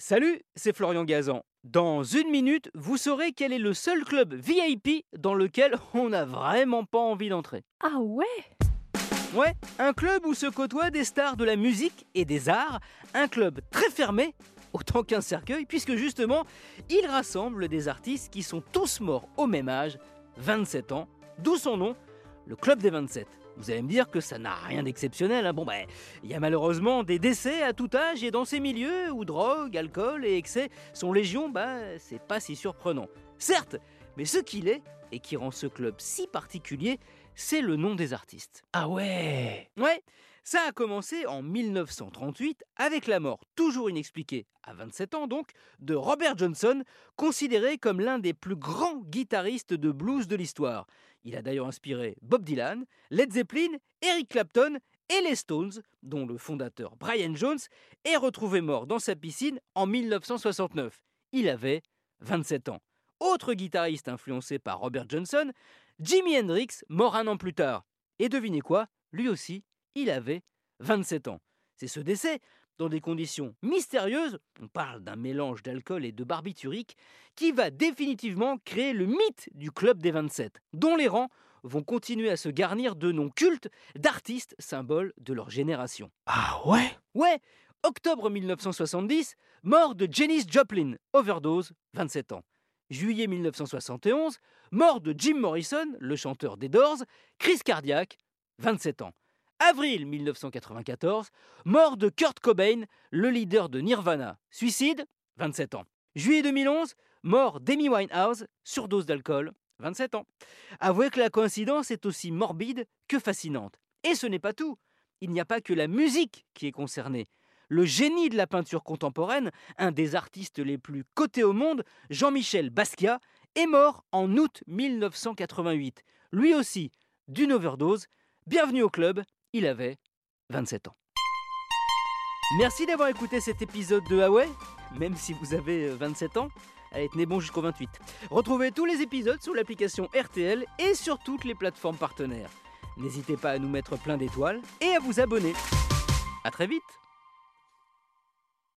Salut, c'est Florian Gazan. Dans une minute, vous saurez quel est le seul club VIP dans lequel on n'a vraiment pas envie d'entrer. Ah ouais? Ouais, un club où se côtoient des stars de la musique et des arts, un club très fermé, autant qu'un cercueil, puisque justement, il rassemble des artistes qui sont tous morts au même âge, 27 ans, d'où son nom, le Club des 27. Vous allez me dire que ça n'a rien d'exceptionnel. hein. Bon, ben, il y a malheureusement des décès à tout âge et dans ces milieux où drogue, alcool et excès sont légion, bah, c'est pas si surprenant. Certes, mais ce qu'il est, et qui rend ce club si particulier, c'est le nom des artistes. Ah ouais Ouais, ça a commencé en 1938 avec la mort, toujours inexpliquée, à 27 ans donc, de Robert Johnson, considéré comme l'un des plus grands guitaristes de blues de l'histoire. Il a d'ailleurs inspiré Bob Dylan, Led Zeppelin, Eric Clapton et les Stones, dont le fondateur Brian Jones est retrouvé mort dans sa piscine en 1969. Il avait 27 ans. Autre guitariste influencé par Robert Johnson, Jimi Hendrix, mort un an plus tard. Et devinez quoi? Lui aussi, il avait 27 ans. C'est ce décès, dans des conditions mystérieuses, on parle d'un mélange d'alcool et de barbiturique, qui va définitivement créer le mythe du Club des 27, dont les rangs vont continuer à se garnir de noms cultes d'artistes symboles de leur génération. Ah ouais? Ouais, octobre 1970, mort de Janis Joplin, overdose, 27 ans. Juillet 1971, mort de Jim Morrison, le chanteur des Doors, crise cardiaque, 27 ans. Avril 1994, mort de Kurt Cobain, le leader de Nirvana, suicide, 27 ans. Juillet 2011, mort d'Amy Winehouse, surdose d'alcool, 27 ans. Avouez que la coïncidence est aussi morbide que fascinante. Et ce n'est pas tout. Il n'y a pas que la musique qui est concernée. Le génie de la peinture contemporaine, un des artistes les plus cotés au monde, Jean-Michel Basquiat, est mort en août 1988. Lui aussi, d'une overdose. Bienvenue au club, il avait 27 ans. Merci d'avoir écouté cet épisode de Huawei, même si vous avez euh, 27 ans. Allez, tenez bon jusqu'au 28. Retrouvez tous les épisodes sur l'application RTL et sur toutes les plateformes partenaires. N'hésitez pas à nous mettre plein d'étoiles et à vous abonner. A très vite